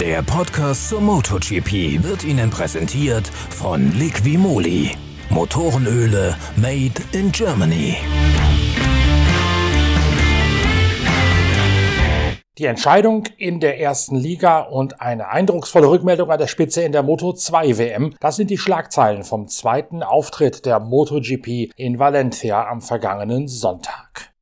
Der Podcast zur MotoGP wird Ihnen präsentiert von Liquimoli. Motorenöle made in Germany. Die Entscheidung in der ersten Liga und eine eindrucksvolle Rückmeldung an der Spitze in der Moto 2 WM, das sind die Schlagzeilen vom zweiten Auftritt der MotoGP in Valencia am vergangenen Sonntag.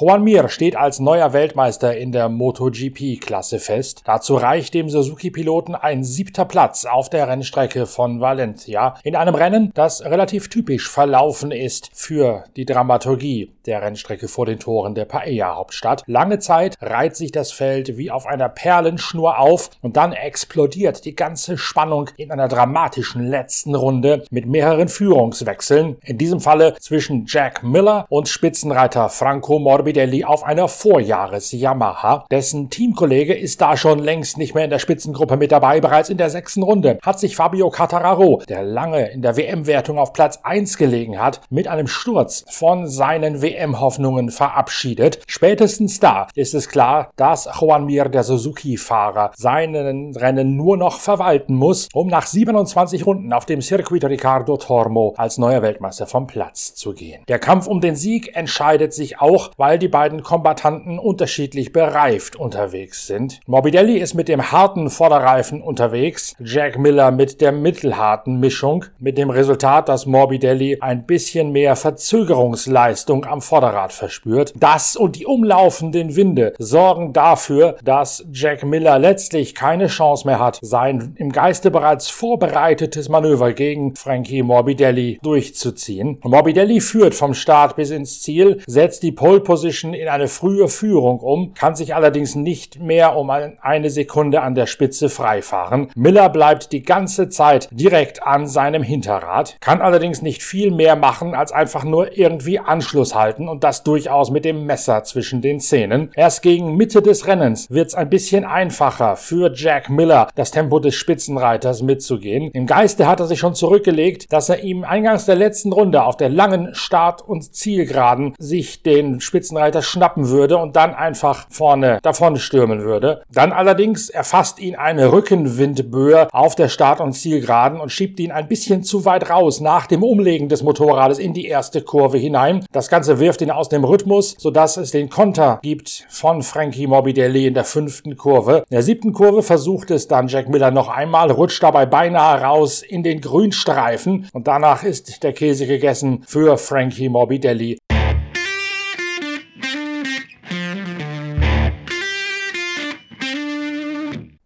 Juan Mir steht als neuer Weltmeister in der MotoGP-Klasse fest. Dazu reicht dem Suzuki-Piloten ein siebter Platz auf der Rennstrecke von Valencia in einem Rennen, das relativ typisch verlaufen ist für die Dramaturgie der Rennstrecke vor den Toren der Paella-Hauptstadt. Lange Zeit reiht sich das Feld wie auf einer Perlenschnur auf und dann explodiert die ganze Spannung in einer dramatischen letzten Runde mit mehreren Führungswechseln. In diesem Falle zwischen Jack Miller und Spitzenreiter Franco Morbidelli Morbidelli auf einer Vorjahres-Yamaha. Dessen Teamkollege ist da schon längst nicht mehr in der Spitzengruppe mit dabei. Bereits in der sechsten Runde hat sich Fabio Cattararo, der lange in der WM-Wertung auf Platz 1 gelegen hat, mit einem Sturz von seinen WM-Hoffnungen verabschiedet. Spätestens da ist es klar, dass Juan Mir, der Suzuki-Fahrer, seinen Rennen nur noch verwalten muss, um nach 27 Runden auf dem Circuito Ricardo Tormo als neuer Weltmeister vom Platz zu gehen. Der Kampf um den Sieg entscheidet sich auch, weil weil die beiden Kombattanten unterschiedlich bereift unterwegs sind. Morbidelli ist mit dem harten Vorderreifen unterwegs, Jack Miller mit der mittelharten Mischung, mit dem Resultat, dass Morbidelli ein bisschen mehr Verzögerungsleistung am Vorderrad verspürt. Das und die umlaufenden Winde sorgen dafür, dass Jack Miller letztlich keine Chance mehr hat, sein im Geiste bereits vorbereitetes Manöver gegen Frankie Morbidelli durchzuziehen. Morbidelli führt vom Start bis ins Ziel, setzt die Pole Position Position in eine frühe Führung um, kann sich allerdings nicht mehr um eine Sekunde an der Spitze freifahren. Miller bleibt die ganze Zeit direkt an seinem Hinterrad, kann allerdings nicht viel mehr machen, als einfach nur irgendwie Anschluss halten und das durchaus mit dem Messer zwischen den Zähnen. Erst gegen Mitte des Rennens wird es ein bisschen einfacher für Jack Miller, das Tempo des Spitzenreiters mitzugehen. Im Geiste hat er sich schon zurückgelegt, dass er ihm eingangs der letzten Runde auf der langen Start- und Zielgeraden sich den Spitzenreiter Spitzenreiter schnappen würde und dann einfach vorne davon stürmen würde. Dann allerdings erfasst ihn eine Rückenwindböe auf der Start- und Zielgeraden und schiebt ihn ein bisschen zu weit raus nach dem Umlegen des Motorrades in die erste Kurve hinein. Das Ganze wirft ihn aus dem Rhythmus, sodass es den Konter gibt von Frankie Morbidelli in der fünften Kurve. In der siebten Kurve versucht es dann Jack Miller noch einmal, rutscht dabei beinahe raus in den Grünstreifen und danach ist der Käse gegessen für Frankie Morbidelli.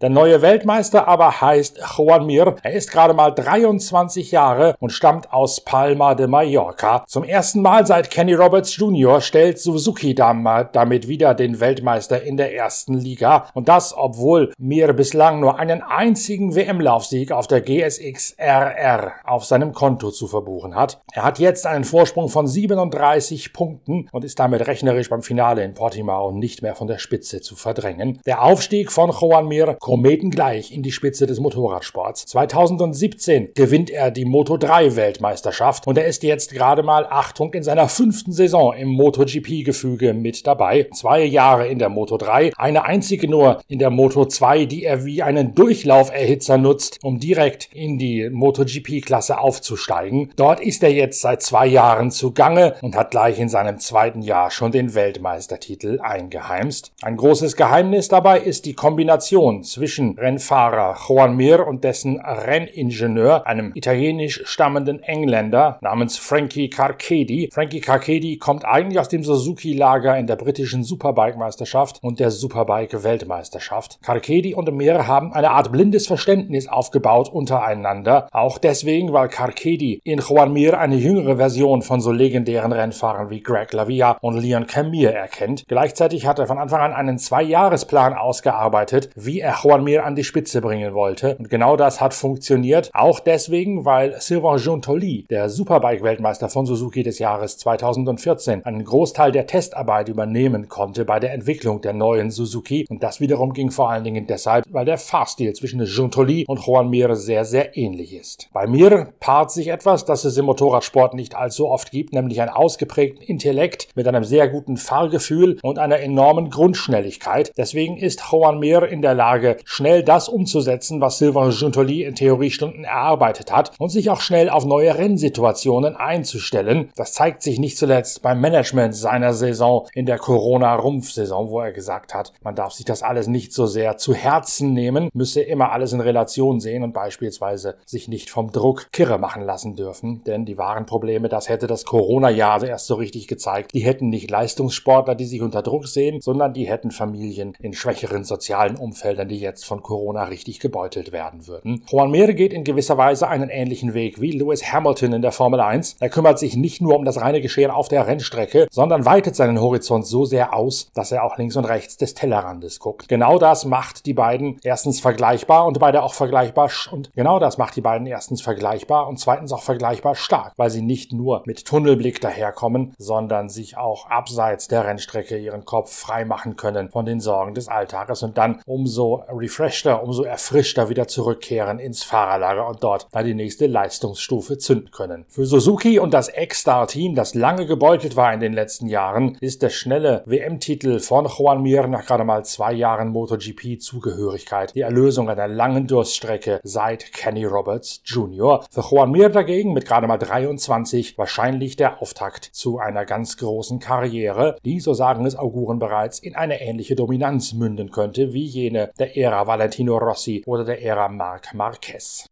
Der neue Weltmeister aber heißt Juan Mir. Er ist gerade mal 23 Jahre und stammt aus Palma de Mallorca. Zum ersten Mal seit Kenny Roberts Jr. stellt Suzuki damit wieder den Weltmeister in der ersten Liga. Und das, obwohl Mir bislang nur einen einzigen WM-Laufsieg auf der GSX RR auf seinem Konto zu verbuchen hat. Er hat jetzt einen Vorsprung von 37 Punkten und ist damit rechnerisch beim Finale in Portimao nicht mehr von der Spitze zu verdrängen. Der Aufstieg von Juan Mir Kometen gleich in die Spitze des Motorradsports. 2017 gewinnt er die Moto 3 Weltmeisterschaft und er ist jetzt gerade mal, Achtung, in seiner fünften Saison im MotoGP-Gefüge mit dabei. Zwei Jahre in der Moto 3, eine einzige nur in der Moto 2, die er wie einen Durchlauferhitzer nutzt, um direkt in die MotoGP-Klasse aufzusteigen. Dort ist er jetzt seit zwei Jahren zugange und hat gleich in seinem zweiten Jahr schon den Weltmeistertitel eingeheimst. Ein großes Geheimnis dabei ist die Kombination zwischen zwischen Rennfahrer Juan Mir und dessen Renningenieur, einem italienisch stammenden Engländer namens Frankie Carcedi. Frankie Carcedi kommt eigentlich aus dem Suzuki-Lager in der britischen Superbike-Meisterschaft und der Superbike-Weltmeisterschaft. Carcedi und Mir haben eine Art blindes Verständnis aufgebaut untereinander, auch deswegen, weil Carcedi in Juan Mir eine jüngere Version von so legendären Rennfahrern wie Greg Lavia und Leon Camille erkennt. Gleichzeitig hat er von Anfang an einen Zweijahresplan ausgearbeitet, wie er Juan Juan Mir an die Spitze bringen wollte. Und genau das hat funktioniert. Auch deswegen, weil Sylvain Jontoli, der Superbike-Weltmeister von Suzuki des Jahres 2014, einen Großteil der Testarbeit übernehmen konnte bei der Entwicklung der neuen Suzuki. Und das wiederum ging vor allen Dingen deshalb, weil der Fahrstil zwischen Jontoli und Juan Mir sehr, sehr ähnlich ist. Bei Mir paart sich etwas, das es im Motorradsport nicht allzu oft gibt, nämlich einen ausgeprägten Intellekt mit einem sehr guten Fahrgefühl und einer enormen Grundschnelligkeit. Deswegen ist Juan Mir in der Lage, schnell das umzusetzen, was Sylvain Juntoli in Theoriestunden erarbeitet hat und sich auch schnell auf neue Rennsituationen einzustellen. Das zeigt sich nicht zuletzt beim Management seiner Saison in der Corona-Rumpfsaison, wo er gesagt hat, man darf sich das alles nicht so sehr zu Herzen nehmen, müsse immer alles in Relation sehen und beispielsweise sich nicht vom Druck kirre machen lassen dürfen, denn die wahren Probleme, das hätte das Corona-Jahr erst so richtig gezeigt, die hätten nicht Leistungssportler, die sich unter Druck sehen, sondern die hätten Familien in schwächeren sozialen Umfeldern, die jetzt von Corona richtig gebeutelt werden würden. Juan Mir geht in gewisser Weise einen ähnlichen Weg wie Lewis Hamilton in der Formel 1. Er kümmert sich nicht nur um das reine Geschehen auf der Rennstrecke, sondern weitet seinen Horizont so sehr aus, dass er auch links und rechts des Tellerrandes guckt. Genau das macht die beiden erstens vergleichbar und beide auch vergleichbar und genau das macht die beiden erstens vergleichbar und zweitens auch vergleichbar stark, weil sie nicht nur mit Tunnelblick daherkommen, sondern sich auch abseits der Rennstrecke ihren Kopf frei machen können von den Sorgen des Alltages und dann umso refreshter, umso erfrischter wieder zurückkehren ins Fahrerlager und dort dann die nächste Leistungsstufe zünden können. Für Suzuki und das X-Star-Team, das lange gebeutelt war in den letzten Jahren, ist der schnelle WM-Titel von Juan Mir nach gerade mal zwei Jahren MotoGP-Zugehörigkeit die Erlösung einer langen Durststrecke seit Kenny Roberts Jr. Für Juan Mir dagegen mit gerade mal 23 wahrscheinlich der Auftakt zu einer ganz großen Karriere, die, so sagen es Auguren bereits, in eine ähnliche Dominanz münden könnte wie jene der Ära Valentino Rossi oder der Ära Marc Marquez.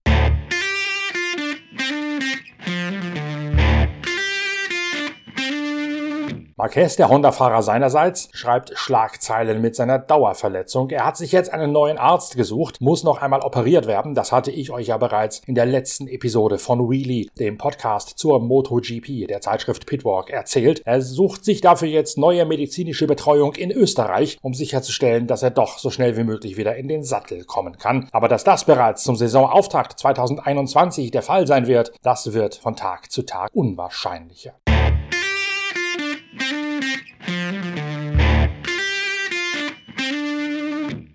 Marquez, der Honda-Fahrer seinerseits, schreibt Schlagzeilen mit seiner Dauerverletzung. Er hat sich jetzt einen neuen Arzt gesucht, muss noch einmal operiert werden. Das hatte ich euch ja bereits in der letzten Episode von Wheelie, dem Podcast zur MotoGP, der Zeitschrift Pitwalk, erzählt. Er sucht sich dafür jetzt neue medizinische Betreuung in Österreich, um sicherzustellen, dass er doch so schnell wie möglich wieder in den Sattel kommen kann. Aber dass das bereits zum Saisonauftakt 2021 der Fall sein wird, das wird von Tag zu Tag unwahrscheinlicher.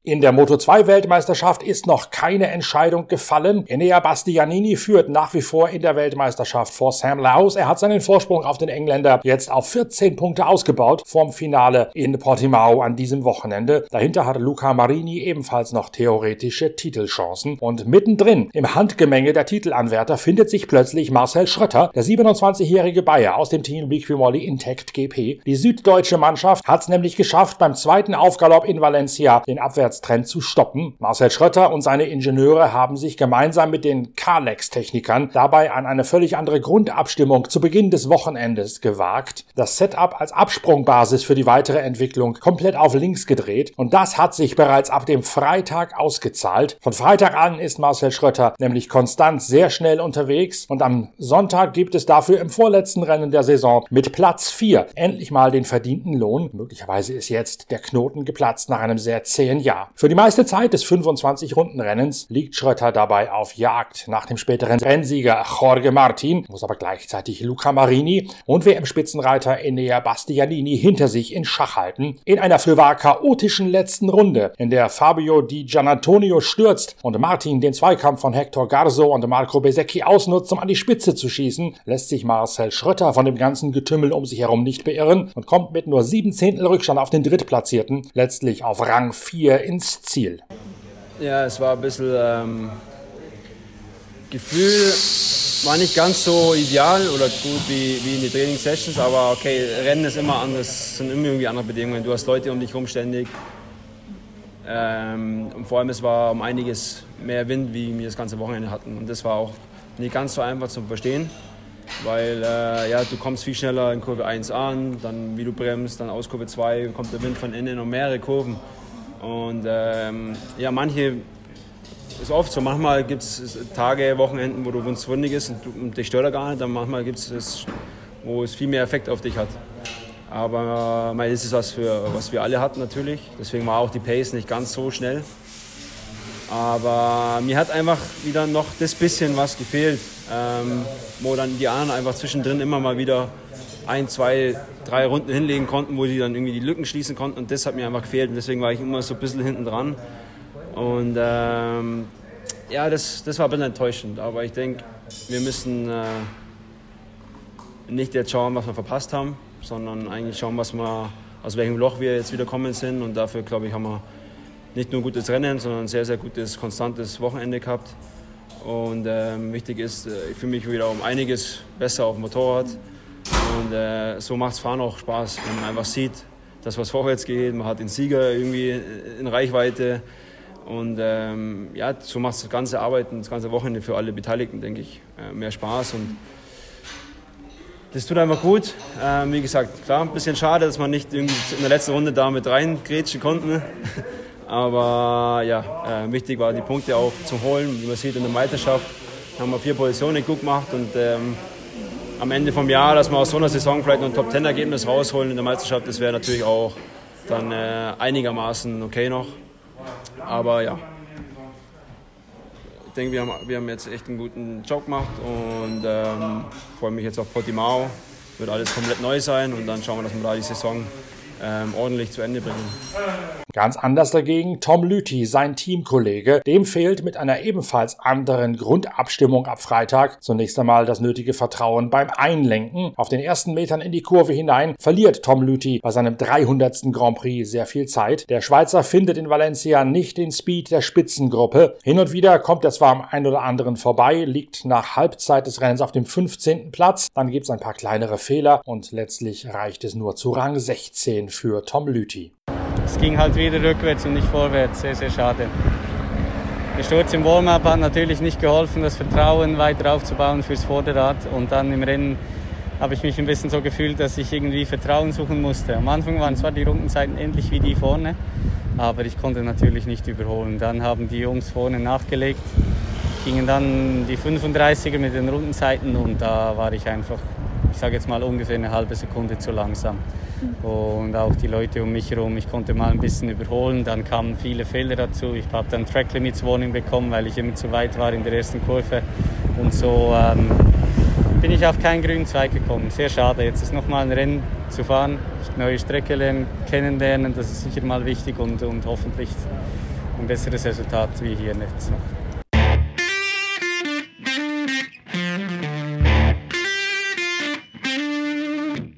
In der Moto2-Weltmeisterschaft ist noch keine Entscheidung gefallen. Enea Bastianini führt nach wie vor in der Weltmeisterschaft vor Sam Laus. Er hat seinen Vorsprung auf den Engländer jetzt auf 14 Punkte ausgebaut vorm Finale in Portimao an diesem Wochenende. Dahinter hat Luca Marini ebenfalls noch theoretische Titelchancen. Und mittendrin im Handgemenge der Titelanwärter findet sich plötzlich Marcel Schrötter, der 27-jährige Bayer aus dem Team Liquimolli Intact GP. Die süddeutsche Mannschaft hat es nämlich geschafft, beim zweiten Aufgalopp in Valencia den Abwärts Abwärtstrend zu stoppen. Marcel Schrötter und seine Ingenieure haben sich gemeinsam mit den Kalex-Technikern dabei an eine völlig andere Grundabstimmung zu Beginn des Wochenendes gewagt. Das Setup als Absprungbasis für die weitere Entwicklung komplett auf links gedreht und das hat sich bereits ab dem Freitag ausgezahlt. Von Freitag an ist Marcel Schrötter nämlich konstant sehr schnell unterwegs und am Sonntag gibt es dafür im vorletzten Rennen der Saison mit Platz 4 endlich mal den verdienten Lohn. Möglicherweise ist jetzt der Knoten geplatzt nach einem sehr zähen Jahr. Für die meiste Zeit des 25-Runden-Rennens liegt Schröter dabei auf Jagd nach dem späteren Rennsieger Jorge Martin, muss aber gleichzeitig Luca Marini und WM-Spitzenreiter Enea Bastianini hinter sich in Schach halten. In einer fürwahr chaotischen letzten Runde, in der Fabio Di Gianantonio stürzt und Martin den Zweikampf von Hector Garzo und Marco Besecchi ausnutzt, um an die Spitze zu schießen, lässt sich Marcel Schröter von dem ganzen Getümmel um sich herum nicht beirren und kommt mit nur sieben Zehntel Rückstand auf den Drittplatzierten letztlich auf Rang 4 in ins Ziel? Ja, es war ein bisschen ähm, Gefühl, war nicht ganz so ideal oder gut wie, wie in die Trainingssessions, aber okay, Rennen ist immer anders, sind immer irgendwie andere Bedingungen. Du hast Leute um dich herum ständig. Ähm, und vor allem, es war um einiges mehr Wind, wie wir das ganze Wochenende hatten. Und das war auch nicht ganz so einfach zu verstehen, weil äh, ja, du kommst viel schneller in Kurve 1 an, dann wie du bremst, dann aus Kurve 2 kommt der Wind von innen und mehrere Kurven. Und ähm, ja, manche ist oft so. Manchmal gibt es Tage, Wochenenden, wo du wunschwundig ist und, und dich stört er gar nicht. Dann manchmal gibt es, wo es viel mehr Effekt auf dich hat. Aber äh, das ist was, für, was wir alle hatten natürlich. Deswegen war auch die Pace nicht ganz so schnell. Aber mir hat einfach wieder noch das bisschen was gefehlt, ähm, wo dann die anderen einfach zwischendrin immer mal wieder ein, zwei, drei Runden hinlegen konnten, wo sie dann irgendwie die Lücken schließen konnten. Und das hat mir einfach gefehlt. Und deswegen war ich immer so ein bisschen hinten dran. Und ähm, ja, das, das war ein bisschen enttäuschend. Aber ich denke, wir müssen äh, nicht jetzt schauen, was wir verpasst haben, sondern eigentlich schauen, was wir, aus welchem Loch wir jetzt wieder kommen sind. Und dafür, glaube ich, haben wir nicht nur ein gutes Rennen, sondern ein sehr, sehr gutes, konstantes Wochenende gehabt. Und ähm, wichtig ist, äh, ich fühle mich wieder um einiges besser auf dem Motorrad. Und äh, so macht Fahren auch Spaß, wenn man einfach sieht, dass was vorwärts geht. Man hat den Sieger irgendwie in Reichweite. Und ähm, ja, so macht das ganze Arbeiten, das ganze Wochenende für alle Beteiligten, denke ich, äh, mehr Spaß. Und das tut einfach gut. Ähm, wie gesagt, klar, ein bisschen schade, dass man nicht in der letzten Runde da mit reingrätschen konnten. Aber ja, äh, wichtig war die Punkte auch zu holen. Wie man sieht in der Meisterschaft haben wir vier Positionen gut gemacht und ähm, am Ende vom Jahr, dass wir aus so einer Saison vielleicht noch ein Top Ten Ergebnis rausholen in der Meisterschaft, das wäre natürlich auch dann äh, einigermaßen okay noch. Aber ja, ich denke, wir haben, wir haben jetzt echt einen guten Job gemacht und ähm, freue mich jetzt auf Portimao. Wird alles komplett neu sein und dann schauen wir, dass wir da die Saison ähm, ordentlich zu Ende bringen. Ganz anders dagegen Tom Lüthi, sein Teamkollege. Dem fehlt mit einer ebenfalls anderen Grundabstimmung ab Freitag zunächst einmal das nötige Vertrauen beim Einlenken. Auf den ersten Metern in die Kurve hinein verliert Tom Lüthi bei seinem 300. Grand Prix sehr viel Zeit. Der Schweizer findet in Valencia nicht den Speed der Spitzengruppe. Hin und wieder kommt er zwar am einen oder anderen vorbei, liegt nach Halbzeit des Rennens auf dem 15. Platz. Dann gibt es ein paar kleinere Fehler und letztlich reicht es nur zu Rang 16 für Tom Lüthi. Es ging halt wieder rückwärts und nicht vorwärts. Sehr, sehr schade. Der Sturz im Warm-up hat natürlich nicht geholfen, das Vertrauen weiter aufzubauen fürs Vorderrad. Und dann im Rennen habe ich mich ein bisschen so gefühlt, dass ich irgendwie Vertrauen suchen musste. Am Anfang waren zwar die Rundenzeiten ähnlich wie die vorne, aber ich konnte natürlich nicht überholen. Dann haben die Jungs vorne nachgelegt, gingen dann die 35er mit den Rundenzeiten und da war ich einfach, ich sage jetzt mal ungefähr eine halbe Sekunde zu langsam und auch die Leute um mich herum. Ich konnte mal ein bisschen überholen, dann kamen viele Fehler dazu. Ich habe dann Track Limits Warning bekommen, weil ich immer zu weit war in der ersten Kurve und so ähm, bin ich auf keinen grünen Zweig gekommen. Sehr schade. Jetzt ist nochmal ein Rennen zu fahren, neue Strecke lernen, kennenlernen, das ist sicher mal wichtig und, und hoffentlich ein besseres Resultat wie hier jetzt noch.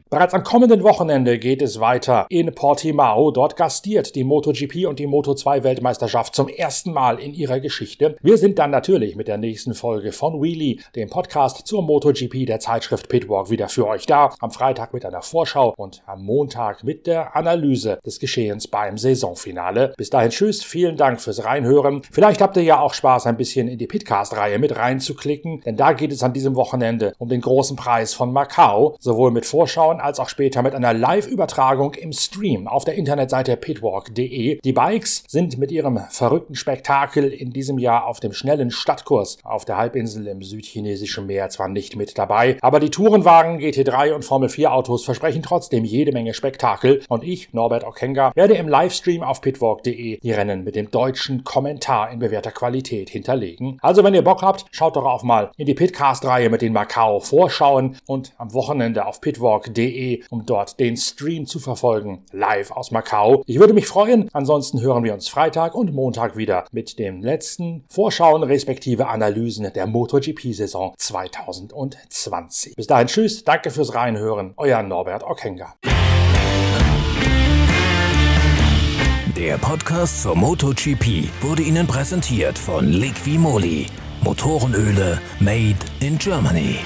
Bereits am kommenden Wochenende geht es weiter in Portimao. Dort gastiert die MotoGP und die Moto2 Weltmeisterschaft zum ersten Mal in ihrer Geschichte. Wir sind dann natürlich mit der nächsten Folge von Wheelie, dem Podcast zur MotoGP der Zeitschrift Pitwalk, wieder für euch da. Am Freitag mit einer Vorschau und am Montag mit der Analyse des Geschehens beim Saisonfinale. Bis dahin tschüss, vielen Dank fürs Reinhören. Vielleicht habt ihr ja auch Spaß, ein bisschen in die Pitcast-Reihe mit reinzuklicken, denn da geht es an diesem Wochenende um den großen Preis von Macau, sowohl mit Vorschauen anschauen, als auch später mit einer Live-Übertragung im Stream auf der Internetseite pitwalk.de. Die Bikes sind mit ihrem verrückten Spektakel in diesem Jahr auf dem schnellen Stadtkurs auf der Halbinsel im südchinesischen Meer zwar nicht mit dabei, aber die Tourenwagen, GT3 und Formel 4 Autos versprechen trotzdem jede Menge Spektakel und ich, Norbert Okenga, werde im Livestream auf pitwalk.de die Rennen mit dem deutschen Kommentar in bewährter Qualität hinterlegen. Also wenn ihr Bock habt, schaut doch auch mal in die Pitcast-Reihe mit den Macau Vorschauen und am Wochenende auf pitwalk.de www.macau.de, um dort den Stream zu verfolgen, live aus Macau. Ich würde mich freuen. Ansonsten hören wir uns Freitag und Montag wieder mit dem letzten Vorschauen respektive Analysen der MotoGP-Saison 2020. Bis dahin tschüss, danke fürs Reinhören, euer Norbert Okenga. Der Podcast zur MotoGP wurde Ihnen präsentiert von Liqui Moly. Motorenöle made in Germany.